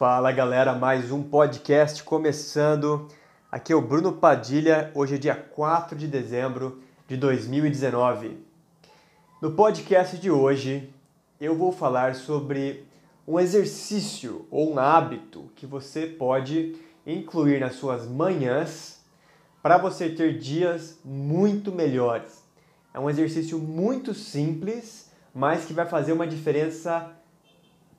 Fala galera, mais um podcast começando. Aqui é o Bruno Padilha, hoje é dia 4 de dezembro de 2019. No podcast de hoje eu vou falar sobre um exercício ou um hábito que você pode incluir nas suas manhãs para você ter dias muito melhores. É um exercício muito simples, mas que vai fazer uma diferença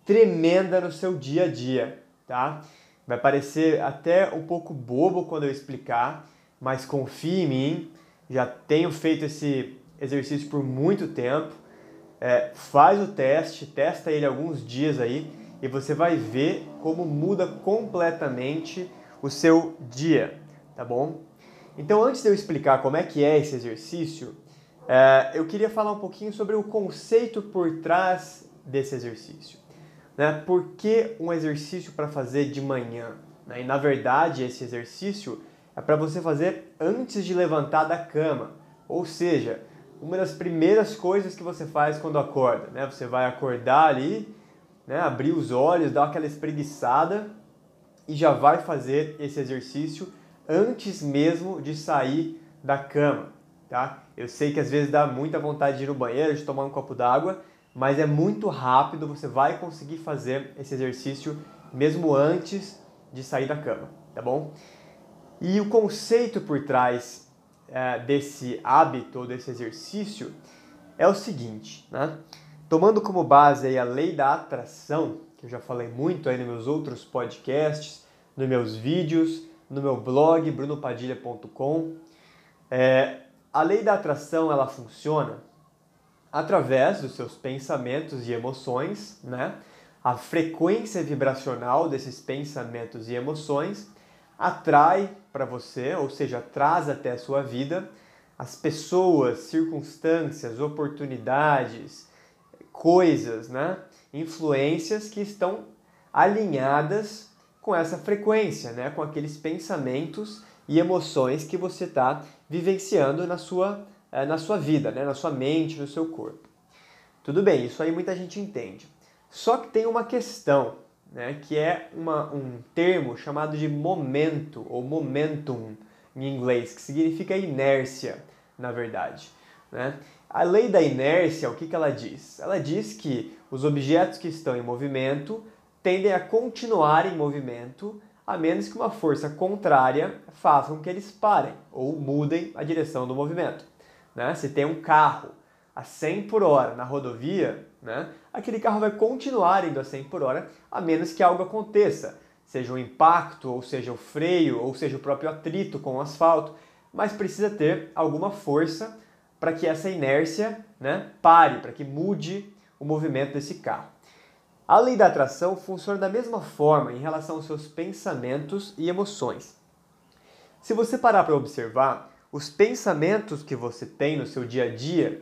tremenda no seu dia a dia, tá? Vai parecer até um pouco bobo quando eu explicar, mas confie em mim, já tenho feito esse exercício por muito tempo. É, faz o teste, testa ele alguns dias aí e você vai ver como muda completamente o seu dia, tá bom? Então, antes de eu explicar como é que é esse exercício, é, eu queria falar um pouquinho sobre o conceito por trás desse exercício. Né? Por que um exercício para fazer de manhã? Né? E na verdade, esse exercício é para você fazer antes de levantar da cama. Ou seja, uma das primeiras coisas que você faz quando acorda. Né? Você vai acordar ali, né? abrir os olhos, dar aquela espreguiçada e já vai fazer esse exercício antes mesmo de sair da cama. Tá? Eu sei que às vezes dá muita vontade de ir no banheiro, de tomar um copo d'água, mas é muito rápido, você vai conseguir fazer esse exercício mesmo antes de sair da cama, tá bom? E o conceito por trás é, desse hábito, desse exercício, é o seguinte, né? Tomando como base a lei da atração, que eu já falei muito aí nos meus outros podcasts, nos meus vídeos, no meu blog brunopadilha.com, é, a lei da atração ela funciona através dos seus pensamentos e emoções, né? A frequência vibracional desses pensamentos e emoções atrai para você, ou seja, traz até a sua vida as pessoas, circunstâncias, oportunidades, coisas, né? Influências que estão alinhadas com essa frequência, né? Com aqueles pensamentos e emoções que você está vivenciando na sua é, na sua vida, né? na sua mente, no seu corpo. Tudo bem, isso aí muita gente entende. Só que tem uma questão, né? que é uma, um termo chamado de momento, ou momentum em inglês, que significa inércia, na verdade. Né? A lei da inércia, o que, que ela diz? Ela diz que os objetos que estão em movimento tendem a continuar em movimento a menos que uma força contrária faça com que eles parem ou mudem a direção do movimento. Né? Se tem um carro a 100 por hora na rodovia, né? aquele carro vai continuar indo a 100 por hora, a menos que algo aconteça, seja o um impacto, ou seja o freio, ou seja o próprio atrito com o asfalto, mas precisa ter alguma força para que essa inércia né, pare, para que mude o movimento desse carro. A lei da atração funciona da mesma forma em relação aos seus pensamentos e emoções. Se você parar para observar, os pensamentos que você tem no seu dia a dia,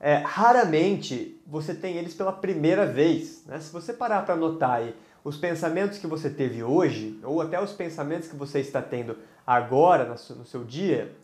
é, raramente você tem eles pela primeira vez. Né? Se você parar para anotar aí os pensamentos que você teve hoje, ou até os pensamentos que você está tendo agora no seu dia,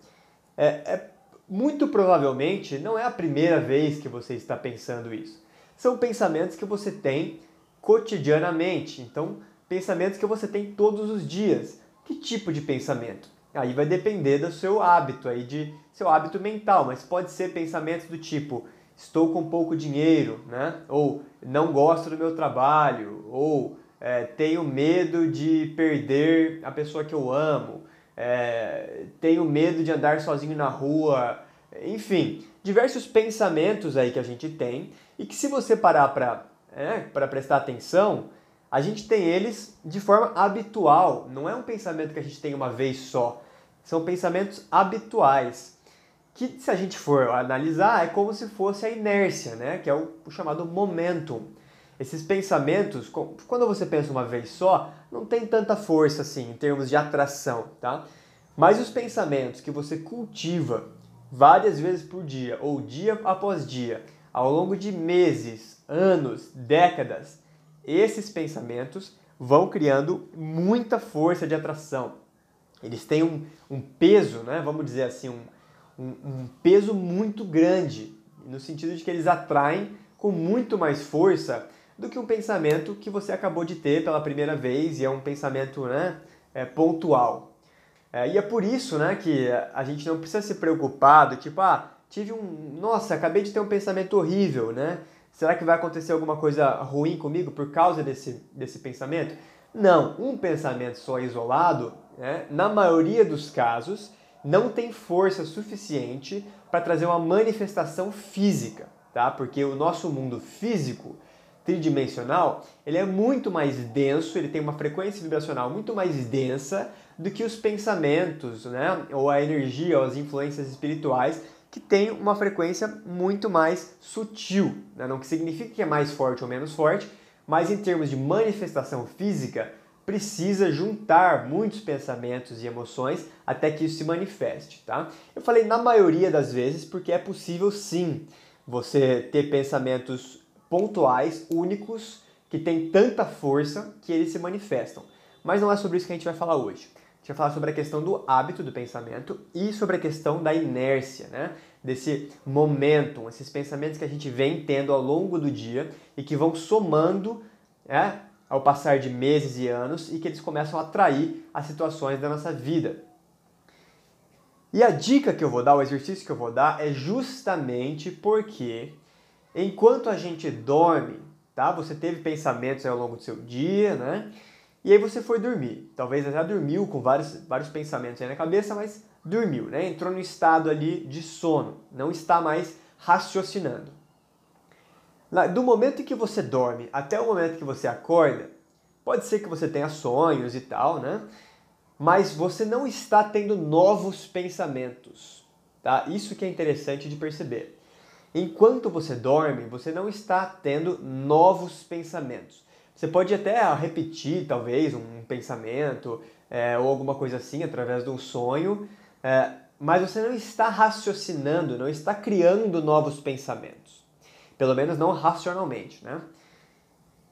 é, é muito provavelmente não é a primeira vez que você está pensando isso. São pensamentos que você tem cotidianamente. Então, pensamentos que você tem todos os dias. Que tipo de pensamento? Aí vai depender do seu hábito, aí de seu hábito mental, mas pode ser pensamentos do tipo estou com pouco dinheiro, né? Ou não gosto do meu trabalho, ou é, tenho medo de perder a pessoa que eu amo, é, tenho medo de andar sozinho na rua, enfim, diversos pensamentos aí que a gente tem e que se você parar para é, para prestar atenção, a gente tem eles de forma habitual, não é um pensamento que a gente tem uma vez só. São pensamentos habituais, que se a gente for analisar, é como se fosse a inércia, né? que é o, chamado momentum. Esses pensamentos, quando você pensa uma vez só, não tem tanta força assim em termos de atração, tá? Mas os pensamentos que você cultiva várias vezes por dia ou dia após dia, ao longo de meses, anos, décadas, esses pensamentos vão criando muita força de atração. Eles têm um, um peso, né, vamos dizer assim, um, um, um peso muito grande, no sentido de que eles atraem com muito mais força do que um pensamento que você acabou de ter pela primeira vez e é um pensamento né, é, pontual. É, e é por isso né, que a gente não precisa se preocupar do tipo, ah, tive um. Nossa, acabei de ter um pensamento horrível, né? Será que vai acontecer alguma coisa ruim comigo por causa desse, desse pensamento? Não, um pensamento só isolado, né, na maioria dos casos, não tem força suficiente para trazer uma manifestação física, tá? Porque o nosso mundo físico tridimensional, ele é muito mais denso, ele tem uma frequência vibracional muito mais densa do que os pensamentos, né? Ou a energia, ou as influências espirituais que tem uma frequência muito mais sutil, né? não que significa que é mais forte ou menos forte, mas em termos de manifestação física, precisa juntar muitos pensamentos e emoções até que isso se manifeste, tá? Eu falei na maioria das vezes porque é possível sim você ter pensamentos pontuais, únicos, que têm tanta força que eles se manifestam. Mas não é sobre isso que a gente vai falar hoje. Gente vai falar sobre a questão do hábito do pensamento e sobre a questão da inércia, né? Desse momentum, esses pensamentos que a gente vem tendo ao longo do dia e que vão somando é, ao passar de meses e anos e que eles começam a atrair as situações da nossa vida. E a dica que eu vou dar, o exercício que eu vou dar é justamente porque enquanto a gente dorme, tá? Você teve pensamentos ao longo do seu dia, né? E aí você foi dormir. Talvez já dormiu com vários, vários pensamentos aí na cabeça, mas dormiu, né? Entrou no estado ali de sono, não está mais raciocinando. Do momento em que você dorme até o momento que você acorda, pode ser que você tenha sonhos e tal, né? Mas você não está tendo novos pensamentos, tá? Isso que é interessante de perceber. Enquanto você dorme, você não está tendo novos pensamentos. Você pode até repetir, talvez, um pensamento é, ou alguma coisa assim através de um sonho, é, mas você não está raciocinando, não está criando novos pensamentos. Pelo menos não racionalmente, né?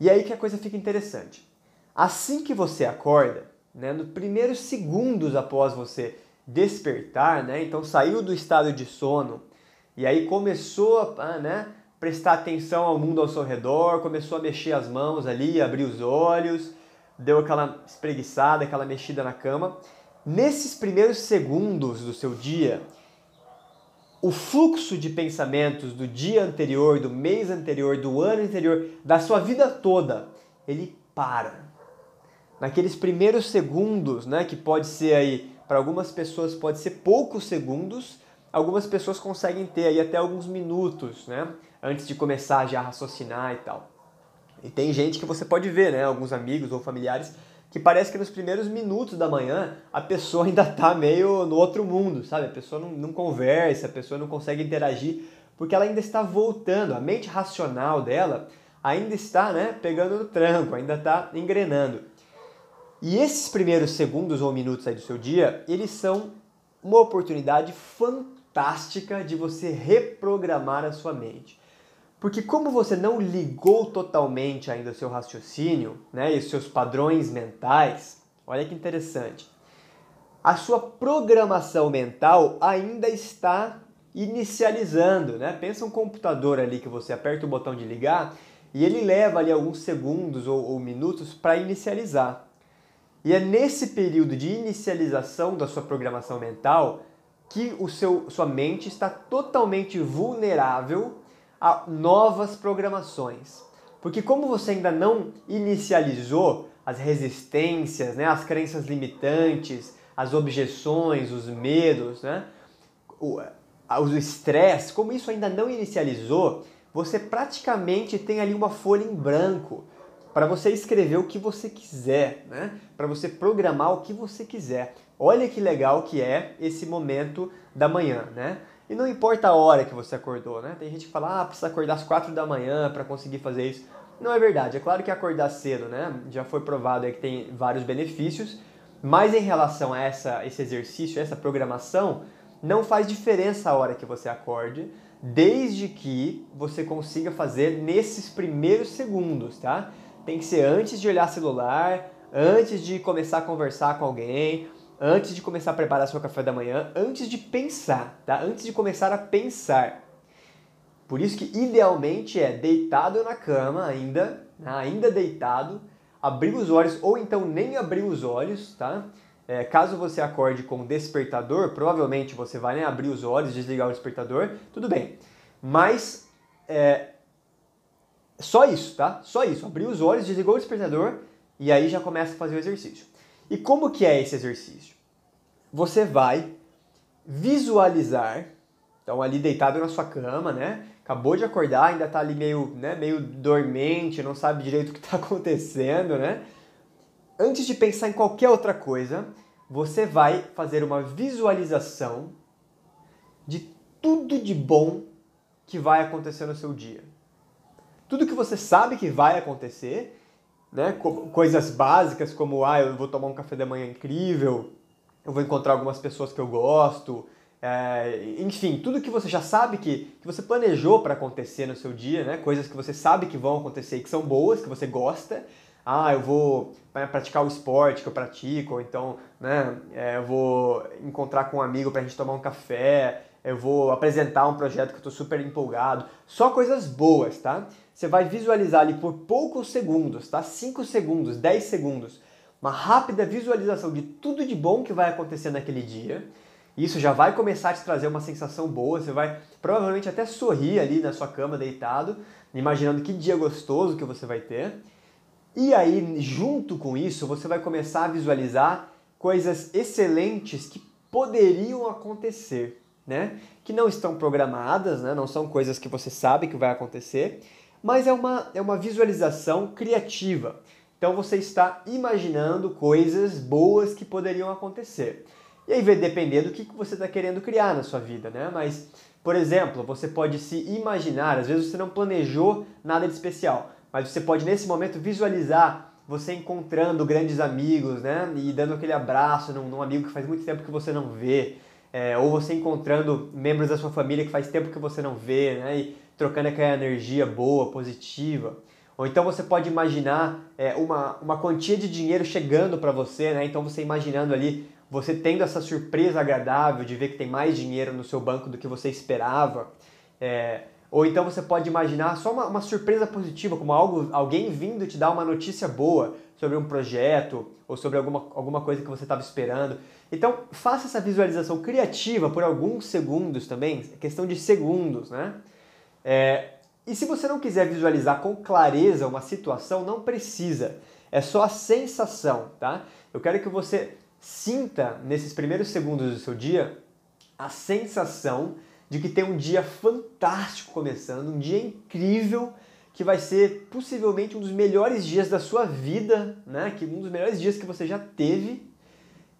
E aí que a coisa fica interessante. Assim que você acorda, né, nos primeiros segundos após você despertar, né, então saiu do estado de sono e aí começou a, né, prestar atenção ao mundo ao seu redor, começou a mexer as mãos ali, abrir os olhos, deu aquela espreguiçada, aquela mexida na cama. Nesses primeiros segundos do seu dia, o fluxo de pensamentos do dia anterior, do mês anterior, do ano anterior, da sua vida toda, ele para. Naqueles primeiros segundos, né, que pode ser aí, para algumas pessoas pode ser poucos segundos, algumas pessoas conseguem ter aí até alguns minutos, né? Antes de começar já a raciocinar e tal. E tem gente que você pode ver, né? Alguns amigos ou familiares que parece que nos primeiros minutos da manhã a pessoa ainda tá meio no outro mundo, sabe? A pessoa não, não conversa, a pessoa não consegue interagir, porque ela ainda está voltando, a mente racional dela ainda está, né, pegando no tranco, ainda está engrenando. E esses primeiros segundos ou minutos aí do seu dia, eles são uma oportunidade fantástica de você reprogramar a sua mente. Porque como você não ligou totalmente ainda o seu raciocínio, né, e os seus padrões mentais, olha que interessante. A sua programação mental ainda está inicializando, né? Pensa um computador ali que você aperta o botão de ligar e ele leva ali alguns segundos ou, ou minutos para inicializar. E é nesse período de inicialização da sua programação mental que o seu, sua mente está totalmente vulnerável a novas programações. Porque como você ainda não inicializou as resistências, né, as crenças limitantes, as objeções, os medos, né, o estresse, como isso ainda não inicializou, você praticamente tem ali uma folha em branco para você escrever o que você quiser, né? para você programar o que você quiser. Olha que legal que é esse momento da manhã, né? E não importa a hora que você acordou, né? Tem gente que fala, ah, precisa acordar às quatro da manhã para conseguir fazer isso. Não é verdade. É claro que acordar cedo, né? Já foi provado aí que tem vários benefícios, mas em relação a essa, esse exercício, essa programação, não faz diferença a hora que você acorde, desde que você consiga fazer nesses primeiros segundos, tá? Tem que ser antes de olhar celular, antes de começar a conversar com alguém, antes de começar a preparar seu café da manhã, antes de pensar, tá? Antes de começar a pensar. Por isso que idealmente é deitado na cama ainda, né? ainda deitado, abrir os olhos ou então nem abrir os olhos, tá? É, caso você acorde com despertador, provavelmente você vai né, abrir os olhos, desligar o despertador, tudo bem. Mas é, só isso, tá? Só isso. Abrir os olhos, desligou o despertador e aí já começa a fazer o exercício. E como que é esse exercício? Você vai visualizar, então ali deitado na sua cama, né? Acabou de acordar, ainda tá ali meio, né, meio dormente, não sabe direito o que está acontecendo, né? Antes de pensar em qualquer outra coisa, você vai fazer uma visualização de tudo de bom que vai acontecer no seu dia. Tudo que você sabe que vai acontecer, né? Coisas básicas como ah, eu vou tomar um café da manhã incrível, eu vou encontrar algumas pessoas que eu gosto, é, enfim, tudo que você já sabe que, que você planejou para acontecer no seu dia, né? Coisas que você sabe que vão acontecer e que são boas, que você gosta, ah, eu vou praticar o esporte que eu pratico, ou então, né, é, eu vou encontrar com um amigo para a gente tomar um café, eu vou apresentar um projeto que eu estou super empolgado. Só coisas boas, tá? Você vai visualizar ali por poucos segundos, tá? 5 segundos, 10 segundos, uma rápida visualização de tudo de bom que vai acontecer naquele dia. Isso já vai começar a te trazer uma sensação boa, você vai provavelmente até sorrir ali na sua cama deitado, imaginando que dia gostoso que você vai ter. E aí, junto com isso, você vai começar a visualizar coisas excelentes que poderiam acontecer, né? Que não estão programadas, né? Não são coisas que você sabe que vai acontecer, mas é uma, é uma visualização criativa. Então você está imaginando coisas boas que poderiam acontecer. E aí vai depender do que você está querendo criar na sua vida, né? Mas, por exemplo, você pode se imaginar, às vezes você não planejou nada de especial, mas você pode nesse momento visualizar você encontrando grandes amigos, né? E dando aquele abraço num, num amigo que faz muito tempo que você não vê. É, ou você encontrando membros da sua família que faz tempo que você não vê, né? E trocando aquela energia boa, positiva. Ou então você pode imaginar é, uma, uma quantia de dinheiro chegando para você, né? Então você imaginando ali, você tendo essa surpresa agradável de ver que tem mais dinheiro no seu banco do que você esperava. É, ou então você pode imaginar só uma, uma, surpresa positiva, como algo, alguém vindo te dar uma notícia boa sobre um projeto ou sobre alguma, alguma coisa que você estava esperando. Então faça essa visualização criativa por alguns segundos também, questão de segundos, né? É, e se você não quiser visualizar com clareza uma situação, não precisa. É só a sensação, tá? Eu quero que você sinta nesses primeiros segundos do seu dia a sensação de que tem um dia fantástico começando, um dia incrível que vai ser possivelmente um dos melhores dias da sua vida, né? Que um dos melhores dias que você já teve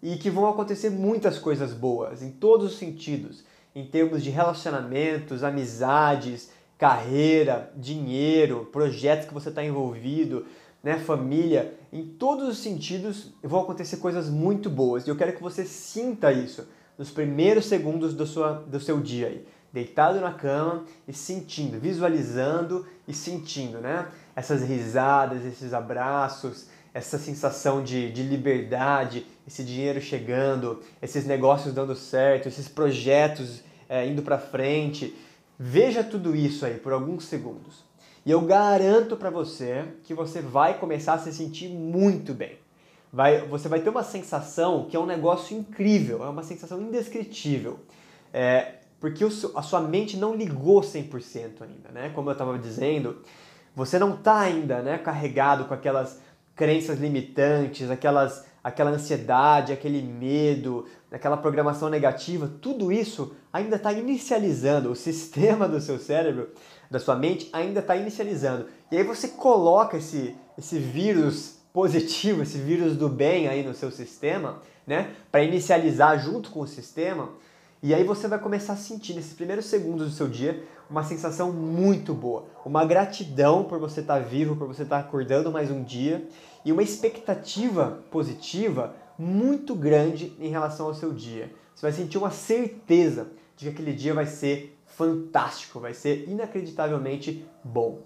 e que vão acontecer muitas coisas boas em todos os sentidos, em termos de relacionamentos, amizades, carreira, dinheiro, projetos que você está envolvido, né, família, em todos os sentidos vão acontecer coisas muito boas. E eu quero que você sinta isso nos primeiros segundos do, sua, do seu dia aí. Deitado na cama e sentindo, visualizando e sentindo, né? Essas risadas, esses abraços, essa sensação de, de liberdade, esse dinheiro chegando, esses negócios dando certo, esses projetos é, indo para frente. Veja tudo isso aí por alguns segundos. E eu garanto para você que você vai começar a se sentir muito bem vai, você vai ter uma sensação que é um negócio incrível, é uma sensação indescritível. É, porque o, a sua mente não ligou 100% ainda, né? Como eu estava dizendo, você não está ainda né, carregado com aquelas crenças limitantes, aquelas, aquela ansiedade, aquele medo, aquela programação negativa, tudo isso ainda está inicializando, o sistema do seu cérebro, da sua mente, ainda está inicializando. E aí você coloca esse, esse vírus positivo, esse vírus do bem aí no seu sistema, né? Para inicializar junto com o sistema. E aí você vai começar a sentir nesses primeiros segundos do seu dia uma sensação muito boa, uma gratidão por você estar tá vivo, por você estar tá acordando mais um dia e uma expectativa positiva muito grande em relação ao seu dia. Você vai sentir uma certeza de que aquele dia vai ser fantástico, vai ser inacreditavelmente bom.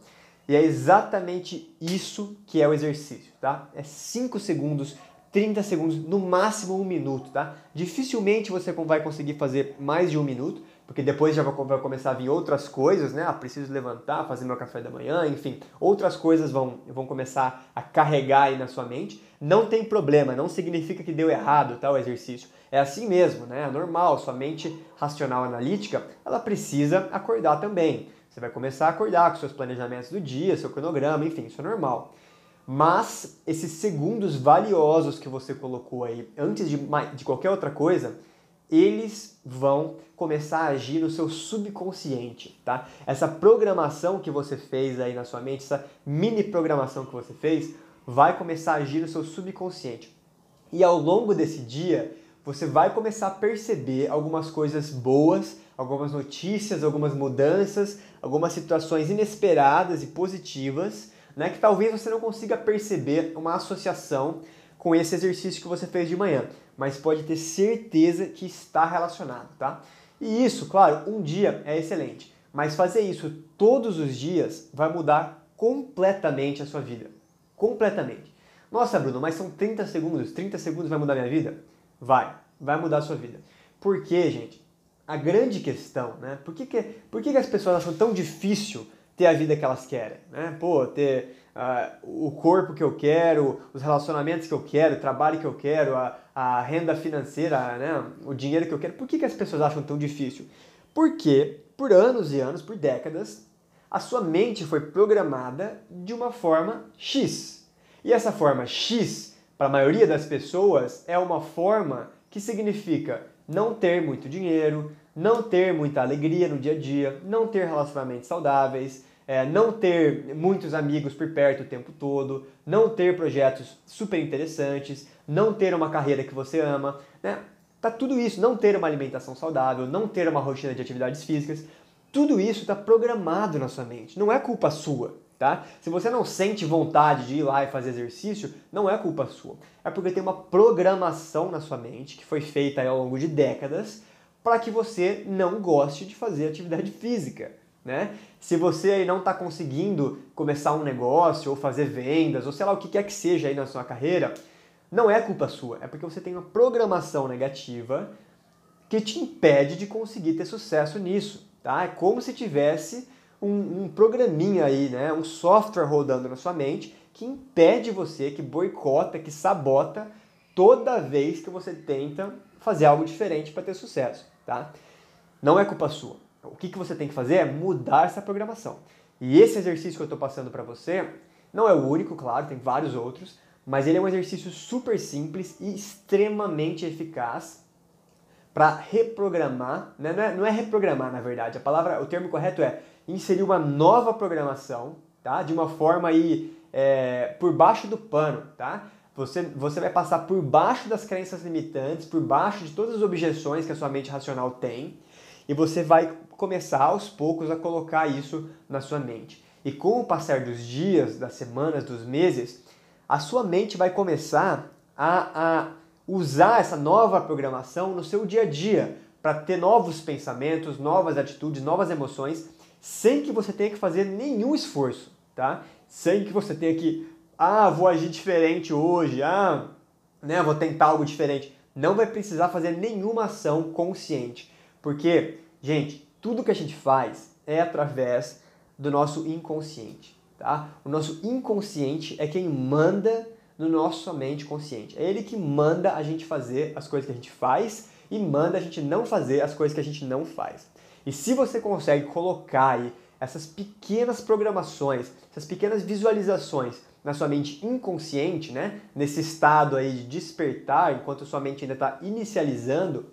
E é exatamente isso que é o exercício, tá? É 5 segundos, 30 segundos, no máximo um minuto, tá? Dificilmente você vai conseguir fazer mais de um minuto, porque depois já vai começar a vir outras coisas, né? Ah, preciso levantar, fazer meu café da manhã, enfim, outras coisas vão, vão começar a carregar aí na sua mente. Não tem problema, não significa que deu errado tá, o exercício. É assim mesmo, né? É normal, sua mente racional analítica, ela precisa acordar também. Você vai começar a acordar com seus planejamentos do dia, seu cronograma, enfim, isso é normal. Mas esses segundos valiosos que você colocou aí, antes de, de qualquer outra coisa, eles vão começar a agir no seu subconsciente, tá? Essa programação que você fez aí na sua mente, essa mini programação que você fez, vai começar a agir no seu subconsciente. E ao longo desse dia, você vai começar a perceber algumas coisas boas, algumas notícias, algumas mudanças, algumas situações inesperadas e positivas, né, que talvez você não consiga perceber uma associação com esse exercício que você fez de manhã mas pode ter certeza que está relacionado, tá? E isso, claro, um dia é excelente, mas fazer isso todos os dias vai mudar completamente a sua vida. Completamente. Nossa, Bruno, mas são 30 segundos, 30 segundos vai mudar minha vida? Vai, vai mudar a sua vida. Por quê, gente? A grande questão, né? Por que, que, por que, que as pessoas acham tão difícil ter a vida que elas querem? Né? Pô, ter uh, o corpo que eu quero, os relacionamentos que eu quero, o trabalho que eu quero, a, a renda financeira, né? o dinheiro que eu quero. Por que, que as pessoas acham tão difícil? Porque por anos e anos, por décadas, a sua mente foi programada de uma forma X. E essa forma X, para a maioria das pessoas, é uma forma que significa não ter muito dinheiro, não ter muita alegria no dia a dia, não ter relacionamentos saudáveis, é, não ter muitos amigos por perto o tempo todo, não ter projetos super interessantes, não ter uma carreira que você ama, né? Tá tudo isso, não ter uma alimentação saudável, não ter uma rotina de atividades físicas, tudo isso está programado na sua mente. Não é culpa sua, tá? Se você não sente vontade de ir lá e fazer exercício, não é culpa sua. É porque tem uma programação na sua mente que foi feita ao longo de décadas para que você não goste de fazer atividade física né? Se você aí não está conseguindo começar um negócio ou fazer vendas ou sei lá o que quer que seja aí na sua carreira, não é culpa sua, é porque você tem uma programação negativa que te impede de conseguir ter sucesso nisso, tá? É como se tivesse um, um programinha aí, né? Um software rodando na sua mente que impede você, que boicota, que sabota toda vez que você tenta fazer algo diferente para ter sucesso, tá? Não é culpa sua. O que, que você tem que fazer é mudar essa programação. E esse exercício que eu estou passando para você não é o único, claro, tem vários outros, mas ele é um exercício super simples e extremamente eficaz para reprogramar, né? não, é, não é reprogramar na verdade, a palavra, o termo correto é inserir uma nova programação, tá? De uma forma aí é, por baixo do pano, tá? Você, você vai passar por baixo das crenças limitantes, por baixo de todas as objeções que a sua mente racional tem, e você vai começar aos poucos a colocar isso na sua mente. E com o passar dos dias, das semanas, dos meses, a sua mente vai começar a, a usar essa nova programação no seu dia a dia para ter novos pensamentos, novas atitudes, novas emoções, sem que você tenha que fazer nenhum esforço, tá? Sem que você tenha que, ah, vou agir diferente hoje, ah, né, vou tentar algo diferente. Não vai precisar fazer nenhuma ação consciente. Porque, gente, tudo que a gente faz é através do nosso inconsciente, tá? O nosso inconsciente é quem manda no nosso mente consciente. É ele que manda a gente fazer as coisas que a gente faz e manda a gente não fazer as coisas que a gente não faz. E se você consegue colocar aí essas pequenas programações, essas pequenas visualizações na sua mente inconsciente, né? Nesse estado aí de despertar, enquanto sua mente ainda está inicializando,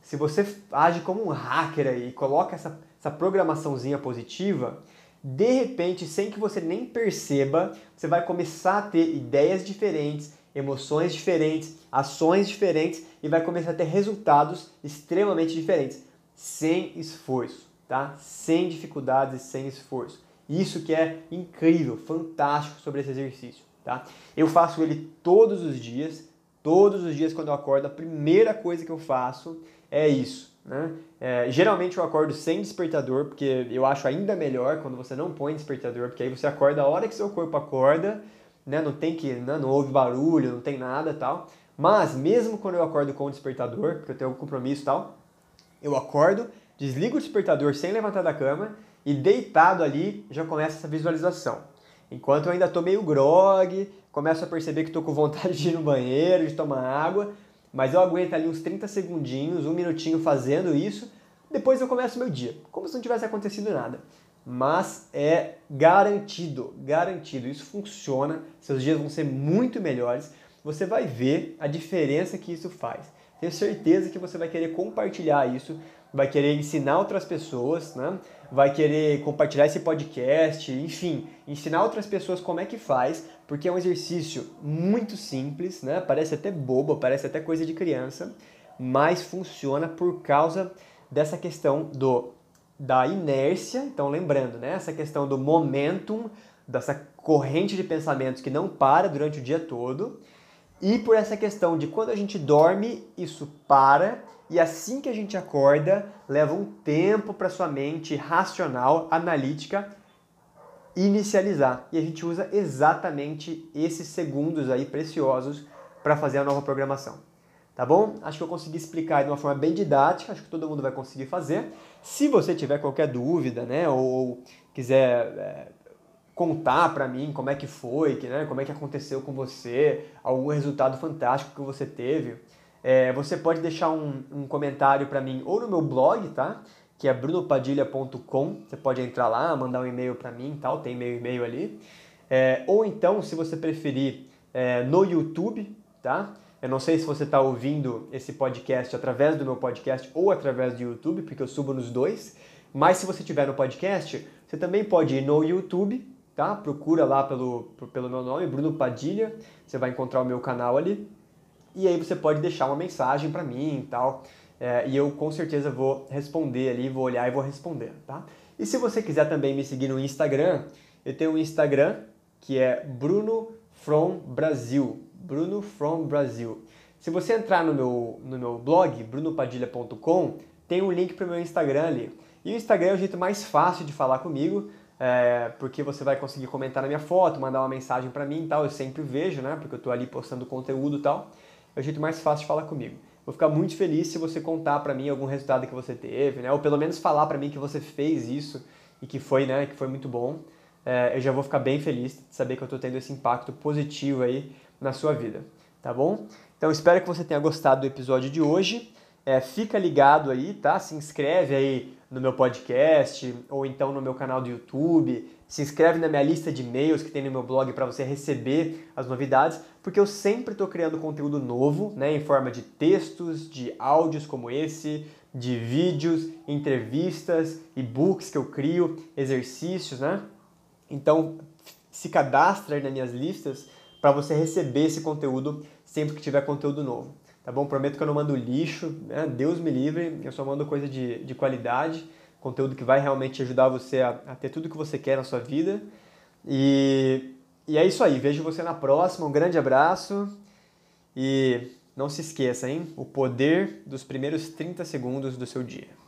se você age como um hacker aí e coloca essa, essa programaçãozinha positiva, de repente, sem que você nem perceba, você vai começar a ter ideias diferentes, emoções diferentes, ações diferentes e vai começar a ter resultados extremamente diferentes, sem esforço, tá? Sem dificuldades e sem esforço. Isso que é incrível, fantástico sobre esse exercício, tá? Eu faço ele todos os dias, todos os dias quando eu acordo, a primeira coisa que eu faço é isso. Né? É, geralmente eu acordo sem despertador, porque eu acho ainda melhor quando você não põe despertador, porque aí você acorda a hora que seu corpo acorda, né? não tem que, né? não ouve barulho, não tem nada tal. Mas mesmo quando eu acordo com o despertador, porque eu tenho um compromisso tal, eu acordo, desliga o despertador sem levantar da cama e deitado ali já começa essa visualização. Enquanto eu ainda estou meio grog, começo a perceber que estou com vontade de ir no banheiro, de tomar água, mas eu aguento ali uns 30 segundinhos, um minutinho fazendo isso, depois eu começo meu dia, como se não tivesse acontecido nada. Mas é garantido, garantido, isso funciona, seus dias vão ser muito melhores, você vai ver a diferença que isso faz. Tenho certeza que você vai querer compartilhar isso, vai querer ensinar outras pessoas, né? vai querer compartilhar esse podcast, enfim, ensinar outras pessoas como é que faz, porque é um exercício muito simples, né? parece até bobo, parece até coisa de criança, mas funciona por causa dessa questão do da inércia, então lembrando, né, essa questão do momentum, dessa corrente de pensamentos que não para durante o dia todo, e por essa questão de quando a gente dorme, isso para, e assim que a gente acorda, leva um tempo para sua mente racional, analítica, inicializar. E a gente usa exatamente esses segundos aí preciosos para fazer a nova programação. Tá bom? Acho que eu consegui explicar de uma forma bem didática, acho que todo mundo vai conseguir fazer. Se você tiver qualquer dúvida, né, ou quiser é, contar para mim como é que foi, que, né, como é que aconteceu com você, algum resultado fantástico que você teve, é, você pode deixar um, um comentário para mim ou no meu blog, tá? Que é brunopadilha.com. Você pode entrar lá, mandar um e-mail para mim, tal, tem meu e-mail ali. É, ou então, se você preferir, é, no YouTube, tá? Eu não sei se você está ouvindo esse podcast através do meu podcast ou através do YouTube, porque eu subo nos dois. Mas se você tiver no podcast, você também pode ir no YouTube, tá? Procura lá pelo, pelo meu nome, Bruno Padilha. Você vai encontrar o meu canal ali. E aí você pode deixar uma mensagem para mim e tal. É, e eu com certeza vou responder ali, vou olhar e vou responder, tá? E se você quiser também me seguir no Instagram, eu tenho um Instagram que é Bruno From Brasil. Bruno From Brasil. Se você entrar no meu, no meu blog, brunopadilha.com, tem um link para o meu Instagram ali. E o Instagram é o jeito mais fácil de falar comigo é, porque você vai conseguir comentar na minha foto, mandar uma mensagem para mim e tal, eu sempre vejo, né, porque eu estou ali postando conteúdo e tal, é o jeito mais fácil de falar comigo. Vou ficar muito feliz se você contar para mim algum resultado que você teve, né, ou pelo menos falar para mim que você fez isso e que foi, né, que foi muito bom. É, eu já vou ficar bem feliz de saber que eu estou tendo esse impacto positivo aí na sua vida, tá bom? Então espero que você tenha gostado do episódio de hoje. É, fica ligado aí, tá? Se inscreve aí no meu podcast ou então no meu canal do YouTube. Se inscreve na minha lista de e-mails que tem no meu blog para você receber as novidades, porque eu sempre estou criando conteúdo novo, né, em forma de textos, de áudios como esse, de vídeos, entrevistas, e-books que eu crio, exercícios, né? Então, se cadastre aí nas minhas listas para você receber esse conteúdo sempre que tiver conteúdo novo tá bom? Prometo que eu não mando lixo, né? Deus me livre, eu só mando coisa de, de qualidade, conteúdo que vai realmente ajudar você a, a ter tudo que você quer na sua vida. E, e é isso aí, vejo você na próxima, um grande abraço e não se esqueça, hein? O poder dos primeiros 30 segundos do seu dia.